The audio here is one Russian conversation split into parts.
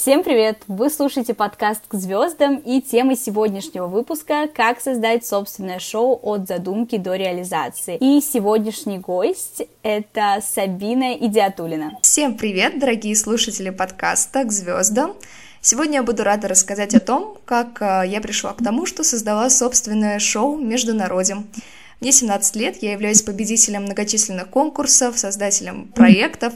Всем привет! Вы слушаете подкаст «К звездам» и тема сегодняшнего выпуска «Как создать собственное шоу от задумки до реализации». И сегодняшний гость — это Сабина Идиатулина. Всем привет, дорогие слушатели подкаста «К звездам». Сегодня я буду рада рассказать о том, как э, я пришла к тому, что создала собственное шоу «Международим». Мне 17 лет, я являюсь победителем многочисленных конкурсов, создателем проектов,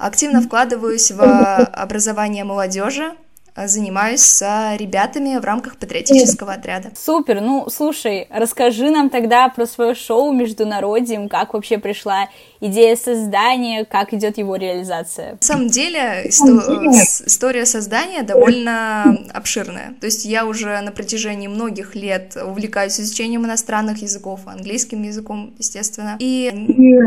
активно вкладываюсь в образование молодежи, занимаюсь с ребятами в рамках патриотического отряда. Супер, ну слушай, расскажи нам тогда про свое шоу «Международием», как вообще пришла идея создания, как идет его реализация? На самом деле исто- история создания довольно обширная. То есть я уже на протяжении многих лет увлекаюсь изучением иностранных языков, английским языком, естественно. И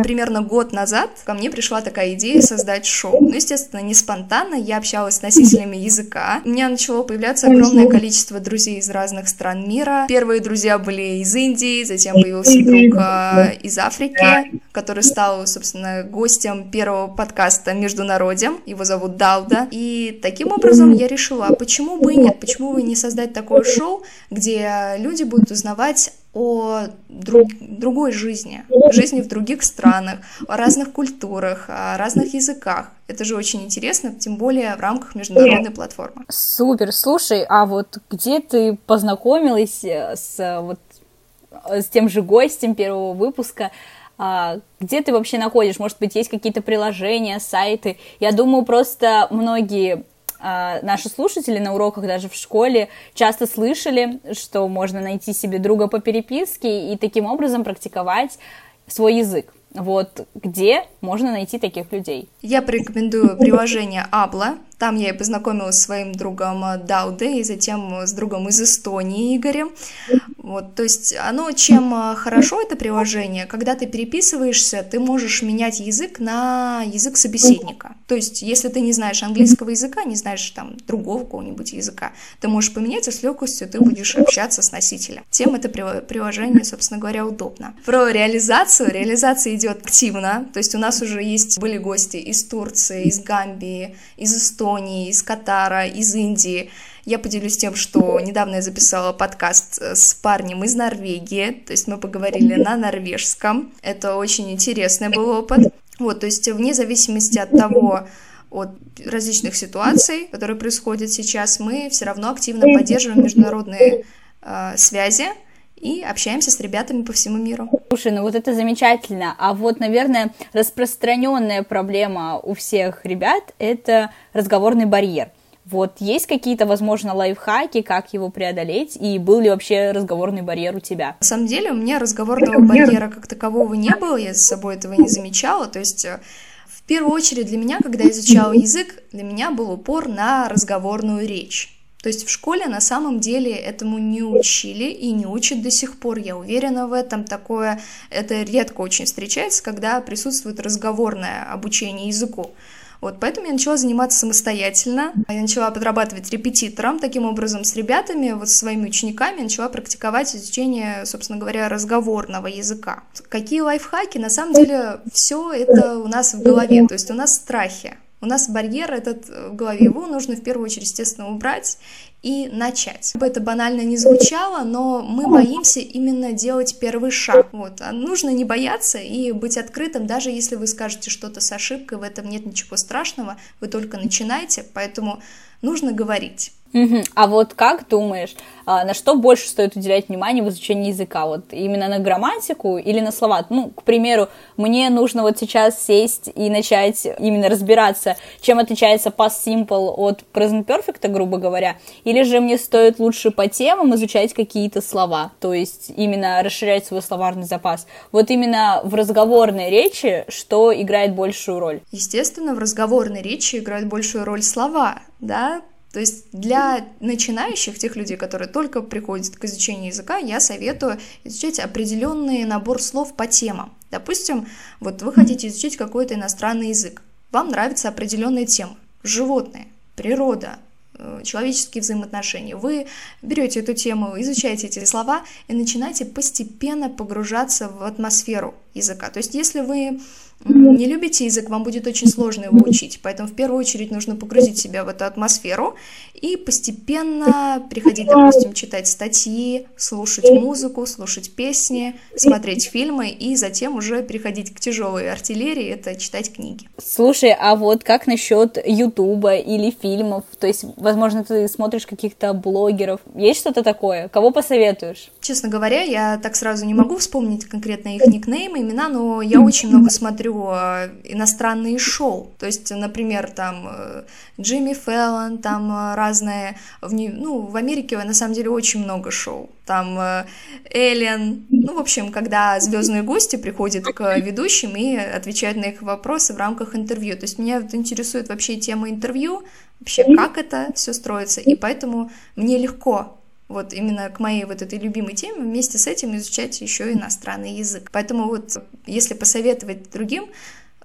примерно год назад ко мне пришла такая идея создать шоу. Ну, естественно, не спонтанно, я общалась с носителями языка. У меня начало появляться огромное количество друзей из разных стран мира. Первые друзья были из Индии, затем появился друг э, из Африки, который стал собственно, гостем первого подкаста «Международием». Его зовут Дауда. И таким образом я решила, а почему бы и нет? Почему бы не создать такое шоу, где люди будут узнавать о друг, другой жизни, жизни в других странах, о разных культурах, о разных языках. Это же очень интересно, тем более в рамках международной платформы. Супер, слушай, а вот где ты познакомилась э, с вот с тем же гостем первого выпуска? А, где ты вообще находишь? Может быть, есть какие-то приложения, сайты? Я думаю, просто многие наши слушатели на уроках даже в школе часто слышали, что можно найти себе друга по переписке и таким образом практиковать свой язык. Вот где можно найти таких людей? Я порекомендую приложение Абла. Там я и познакомилась с своим другом Дауде и затем с другом из Эстонии Игорем. Вот, то есть оно чем а, хорошо это приложение, когда ты переписываешься, ты можешь менять язык на язык собеседника. То есть если ты не знаешь английского языка, не знаешь там другого какого-нибудь языка, ты можешь поменять, и с легкостью ты будешь общаться с носителем. Тем это приложение, собственно говоря, удобно. Про реализацию. Реализация идет активно. То есть у нас уже есть были гости из Турции, из Гамбии, из Эстонии, из Катара, из Индии. Я поделюсь тем, что недавно я записала подкаст э, с парнем из Норвегии, то есть мы поговорили на норвежском. Это очень интересный был опыт. Вот, то есть вне зависимости от того, от различных ситуаций, которые происходят сейчас, мы все равно активно поддерживаем международные э, связи, и общаемся с ребятами по всему миру. Слушай, ну вот это замечательно. А вот, наверное, распространенная проблема у всех ребят — это разговорный барьер. Вот есть какие-то, возможно, лайфхаки, как его преодолеть, и был ли вообще разговорный барьер у тебя? На самом деле у меня разговорного барьера как такового не было, я за собой этого не замечала, то есть э, в первую очередь для меня, когда я изучала язык, для меня был упор на разговорную речь. То есть в школе на самом деле этому не учили и не учат до сих пор, я уверена в этом. Такое, это редко очень встречается, когда присутствует разговорное обучение языку. Вот, поэтому я начала заниматься самостоятельно. Я начала подрабатывать репетитором, таким образом с ребятами, вот с своими учениками, начала практиковать изучение, собственно говоря, разговорного языка. Какие лайфхаки? На самом деле все это у нас в голове, то есть у нас страхи. У нас барьер этот в голове, его нужно в первую очередь, естественно, убрать и начать. Как бы это банально не звучало, но мы боимся именно делать первый шаг. Вот. А нужно не бояться и быть открытым, даже если вы скажете что-то с ошибкой, в этом нет ничего страшного, вы только начинаете, поэтому нужно говорить. Угу. А вот как думаешь, а, на что больше стоит уделять внимание в изучении языка? Вот именно на грамматику или на слова? Ну, к примеру, мне нужно вот сейчас сесть и начать именно разбираться, чем отличается past simple от present perfect, грубо говоря, или же мне стоит лучше по темам изучать какие-то слова, то есть именно расширять свой словарный запас. Вот именно в разговорной речи что играет большую роль? Естественно, в разговорной речи играют большую роль слова, да, то есть для начинающих, тех людей, которые только приходят к изучению языка, я советую изучать определенный набор слов по темам. Допустим, вот вы хотите изучить какой-то иностранный язык, вам нравится определенная тема, животные, природа, э, человеческие взаимоотношения. Вы берете эту тему, изучаете эти слова и начинаете постепенно погружаться в атмосферу языка. То есть если вы не любите язык, вам будет очень сложно его учить. Поэтому в первую очередь нужно погрузить себя в эту атмосферу и постепенно приходить, допустим, читать статьи, слушать музыку, слушать песни, смотреть фильмы и затем уже переходить к тяжелой артиллерии, это читать книги. Слушай, а вот как насчет Ютуба или фильмов? То есть, возможно, ты смотришь каких-то блогеров. Есть что-то такое? Кого посоветуешь? Честно говоря, я так сразу не могу вспомнить конкретно их никнеймы, имена, но я очень много смотрю э, иностранные шоу. То есть, например, там э, Джимми Фэллон, там э, разные... В, ну, в Америке на самом деле очень много шоу. Там Эллен, ну, в общем, когда звездные гости приходят к ведущим и отвечают на их вопросы в рамках интервью. То есть меня вот интересует вообще тема интервью, вообще как это все строится, и поэтому мне легко вот именно к моей вот этой любимой теме, вместе с этим изучать еще иностранный язык. Поэтому вот если посоветовать другим,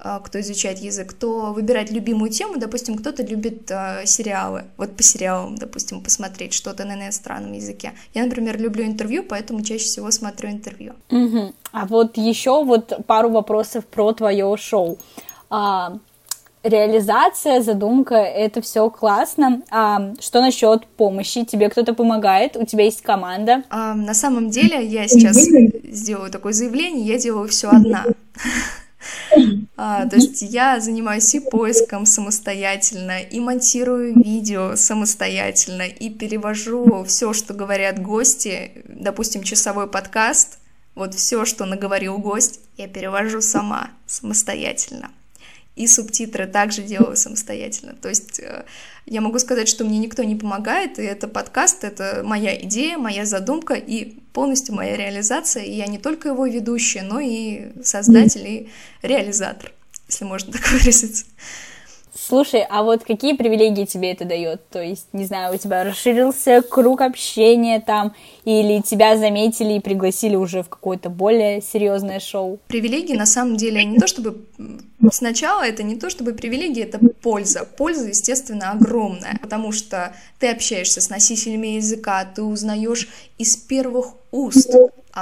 а, кто изучает язык, то выбирать любимую тему, допустим, кто-то любит э, сериалы, вот по сериалам, допустим, посмотреть что-то на иностранном языке. Я, например, люблю интервью, поэтому чаще всего смотрю интервью. Угу. А вот еще вот пару вопросов про твое шоу. А, реализация, задумка, это все классно. А что насчет помощи? Тебе кто-то помогает? У тебя есть команда? А, на самом деле я сейчас сделаю такое заявление, я делаю все одна. А, то есть я занимаюсь и поиском самостоятельно, и монтирую видео самостоятельно, и перевожу все, что говорят гости, допустим, часовой подкаст, вот все, что наговорил гость, я перевожу сама, самостоятельно и субтитры также делаю самостоятельно. То есть э, я могу сказать, что мне никто не помогает, и это подкаст, это моя идея, моя задумка и полностью моя реализация. И я не только его ведущая, но и создатель и реализатор, если можно так выразиться. Слушай, а вот какие привилегии тебе это дает? То есть, не знаю, у тебя расширился круг общения там, или тебя заметили и пригласили уже в какое-то более серьезное шоу? Привилегии на самом деле не то чтобы сначала это не то чтобы привилегии, это польза. Польза, естественно, огромная, потому что ты общаешься с носителями языка, ты узнаешь из первых уст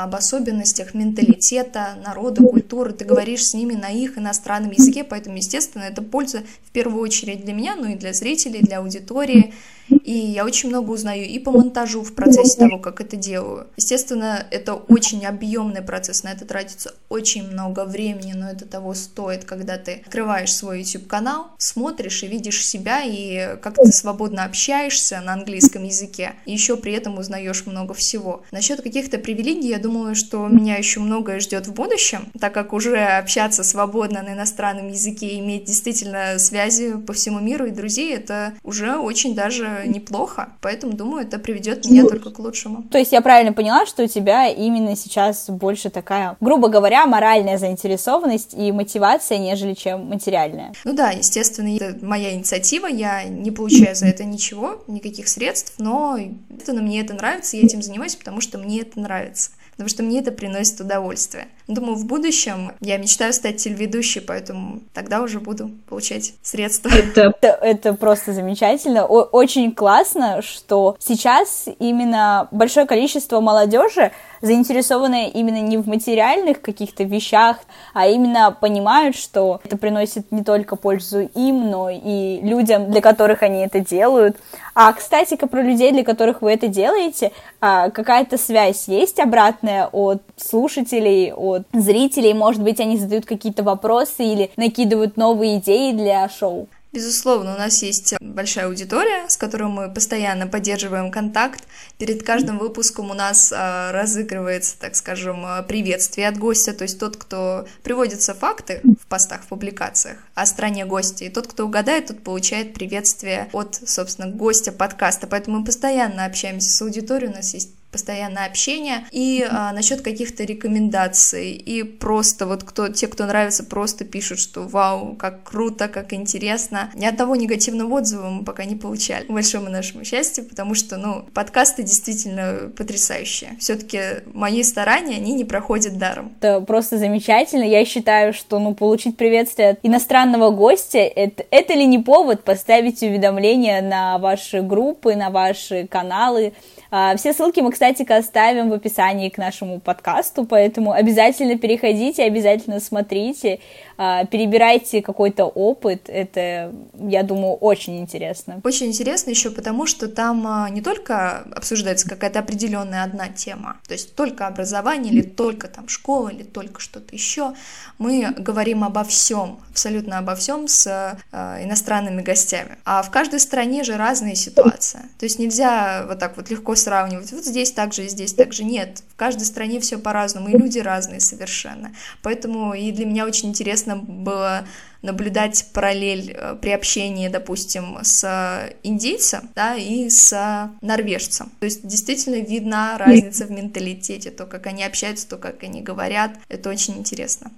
об особенностях менталитета, народа, культуры, ты говоришь с ними на их иностранном языке, поэтому, естественно, это польза в первую очередь для меня, ну и для зрителей, для аудитории. И я очень много узнаю и по монтажу в процессе того, как это делаю. Естественно, это очень объемный процесс, на это тратится очень много времени, но это того стоит, когда ты открываешь свой YouTube-канал, смотришь и видишь себя, и как ты свободно общаешься на английском языке, и еще при этом узнаешь много всего. Насчет каких-то привилегий, я думаю, что меня еще многое ждет в будущем, так как уже общаться свободно на иностранном языке иметь действительно связи по всему миру и друзей, это уже очень даже неплохо, поэтому думаю, это приведет меня только к лучшему. То есть я правильно поняла, что у тебя именно сейчас больше такая, грубо говоря, моральная заинтересованность и мотивация, нежели чем материальная? Ну да, естественно, это моя инициатива, я не получаю за это ничего, никаких средств, но мне это нравится, я этим занимаюсь, потому что мне это нравится потому что мне это приносит удовольствие. Думаю, в будущем я мечтаю стать телеведущей, поэтому тогда уже буду получать средства. Это, это просто замечательно. О, очень классно, что сейчас именно большое количество молодежи заинтересованы именно не в материальных каких-то вещах, а именно понимают, что это приносит не только пользу им, но и людям, для которых они это делают. А, кстати, про людей, для которых вы это делаете, а, какая-то связь есть обратная от слушателей, от зрителей? Может быть, они задают какие-то вопросы или накидывают новые идеи для шоу? Безусловно, у нас есть большая аудитория, с которой мы постоянно поддерживаем контакт. Перед каждым выпуском у нас а, разыгрывается, так скажем, а, приветствие от гостя, то есть тот, кто приводятся факты в постах, в публикациях о стране гостя, и тот, кто угадает, тот получает приветствие от, собственно, гостя подкаста. Поэтому мы постоянно общаемся с аудиторией, у нас есть постоянное общение, и а, насчет каких-то рекомендаций, и просто вот кто, те, кто нравится, просто пишут, что вау, как круто, как интересно. Ни одного негативного отзыва мы пока не получали, к большому нашему счастью, потому что, ну, подкасты действительно потрясающие. Все-таки мои старания, они не проходят даром. Это просто замечательно. Я считаю, что, ну, получить приветствие от иностранного гостя, это, это ли не повод поставить уведомления на ваши группы, на ваши каналы, а, все ссылки мы, кстати, кстати, оставим в описании к нашему подкасту, поэтому обязательно переходите, обязательно смотрите, перебирайте какой-то опыт, это, я думаю, очень интересно. Очень интересно еще потому, что там а, не только обсуждается какая-то определенная одна тема, то есть только образование или только там школа или только что-то еще, мы говорим обо всем, абсолютно обо всем с э, иностранными гостями. А в каждой стране же разные ситуации. То есть нельзя вот так вот легко сравнивать. Вот здесь так же и здесь так же. Нет. В каждой стране все по-разному, и люди разные совершенно. Поэтому и для меня очень интересно было наблюдать параллель э, при общении, допустим, с индейцем, да, и с норвежцем. То есть действительно видна разница в менталитете, то, как они общаются, то, как они говорят. Это очень интересно.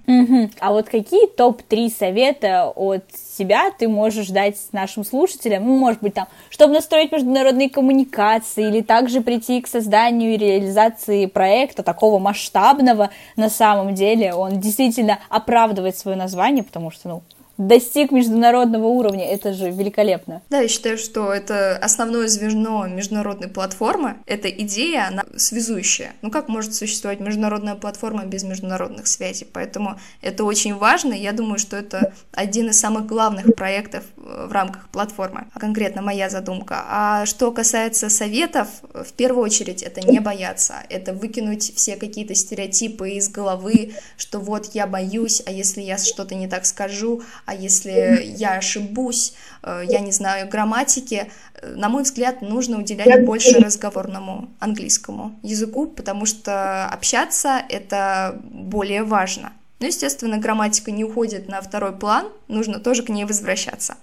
А вот какие топ-3 совета от себя ты можешь дать нашим слушателям, ну, может быть, там, чтобы настроить международные коммуникации или также прийти к созданию и реализации проекта такого масштабного на самом деле, он действительно оправдывает свое название, потому что, ну, достиг международного уровня. Это же великолепно. Да, я считаю, что это основное звено международной платформы. Это идея, она связующая. Ну как может существовать международная платформа без международных связей? Поэтому это очень важно. Я думаю, что это один из самых главных проектов э, в рамках платформы. Конкретно моя задумка. А что касается советов, в первую очередь это не бояться. Это выкинуть все какие-то стереотипы из головы, что вот я боюсь, а если я что-то не так скажу, а если я ошибусь, э, я не знаю грамматики, э, на мой взгляд, нужно уделять больше разговорному английскому языку, потому что общаться это более важно. Но, естественно, грамматика не уходит на второй план, нужно тоже к ней возвращаться.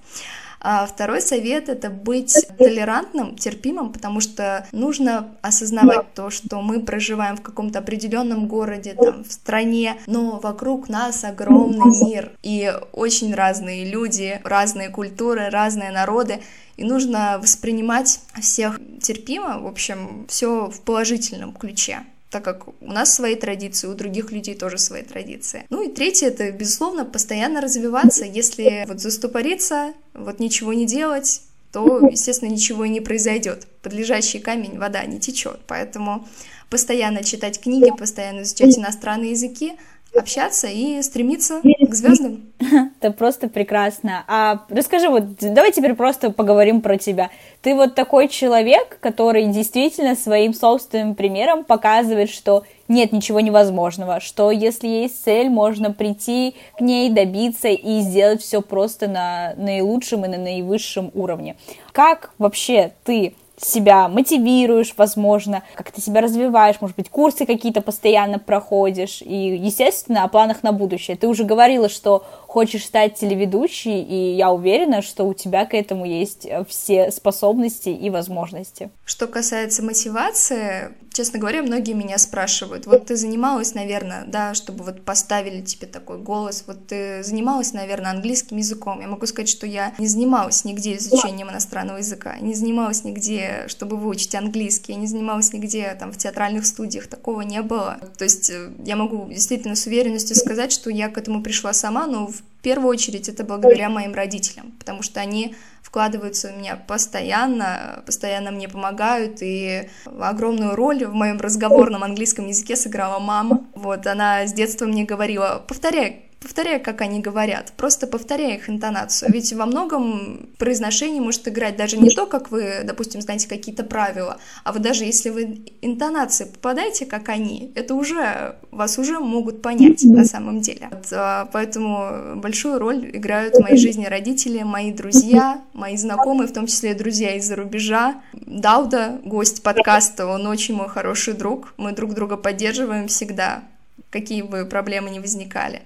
А второй совет — это быть толерантным, терпимым, потому что нужно осознавать то, что мы проживаем в каком-то определенном городе, там, в стране, но вокруг нас огромный мир, и очень разные люди, разные культуры, разные народы, и нужно воспринимать всех терпимо, в общем, все в положительном ключе так как у нас свои традиции, у других людей тоже свои традиции. Ну и третье, это, безусловно, постоянно развиваться. Если вот заступориться, вот ничего не делать, то, естественно, ничего и не произойдет. Под лежащий камень вода не течет. Поэтому постоянно читать книги, постоянно изучать иностранные языки, общаться и стремиться к звездам. Это просто прекрасно. А расскажи, вот давай теперь просто поговорим про тебя. Ты вот такой человек, который действительно своим собственным примером показывает, что нет ничего невозможного, что если есть цель, можно прийти к ней, добиться и сделать все просто на наилучшем и на наивысшем уровне. Как вообще ты себя мотивируешь, возможно, как ты себя развиваешь, может быть, курсы какие-то постоянно проходишь, и, естественно, о планах на будущее. Ты уже говорила, что хочешь стать телеведущей, и я уверена, что у тебя к этому есть все способности и возможности. Что касается мотивации, честно говоря, многие меня спрашивают, вот ты занималась, наверное, да, чтобы вот поставили тебе такой голос, вот ты занималась, наверное, английским языком. Я могу сказать, что я не занималась нигде изучением иностранного языка, не занималась нигде, чтобы выучить английский, не занималась нигде там в театральных студиях, такого не было. То есть э, я могу действительно с уверенностью сказать, что я к этому пришла сама, но в первую очередь это благодаря моим родителям, потому что они вкладываются в меня постоянно, постоянно мне помогают, и огромную роль в моем разговорном английском языке сыграла мама. Вот, она с детства мне говорила, повторяй повторяй, как они говорят, просто повторяй их интонацию. Ведь во многом произношение может играть даже не то, как вы, допустим, знаете какие-то правила, а вот даже если вы интонации попадаете, как они, это уже, вас уже могут понять на самом деле. Вот, а, поэтому большую роль играют в моей жизни родители, мои друзья, мои знакомые, в том числе друзья из-за рубежа. Дауда, гость подкаста, он очень мой хороший друг, мы друг друга поддерживаем всегда, какие бы проблемы ни возникали.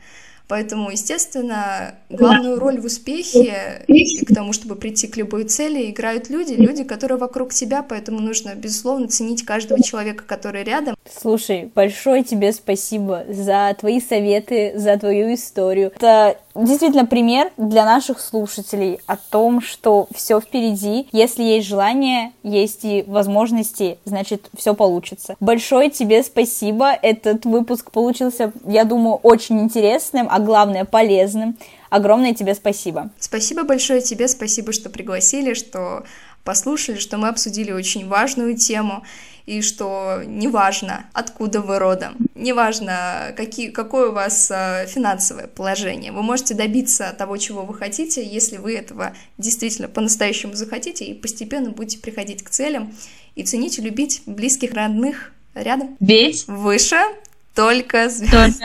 Поэтому, естественно, главную роль в успехе и к тому, чтобы прийти к любой цели, играют люди, люди, которые вокруг тебя, поэтому нужно, безусловно, ценить каждого человека, который рядом. Слушай, большое тебе спасибо за твои советы, за твою историю. Это действительно пример для наших слушателей о том, что все впереди. Если есть желание, есть и возможности, значит, все получится. Большое тебе спасибо. Этот выпуск получился, я думаю, очень интересным, а главное полезным. Огромное тебе спасибо. Спасибо большое тебе, спасибо, что пригласили, что послушали, что мы обсудили очень важную тему, и что неважно, откуда вы родом, неважно, какие, какое у вас э, финансовое положение, вы можете добиться того, чего вы хотите, если вы этого действительно по-настоящему захотите, и постепенно будете приходить к целям, и ценить и любить близких, родных рядом. Ведь выше только звезд.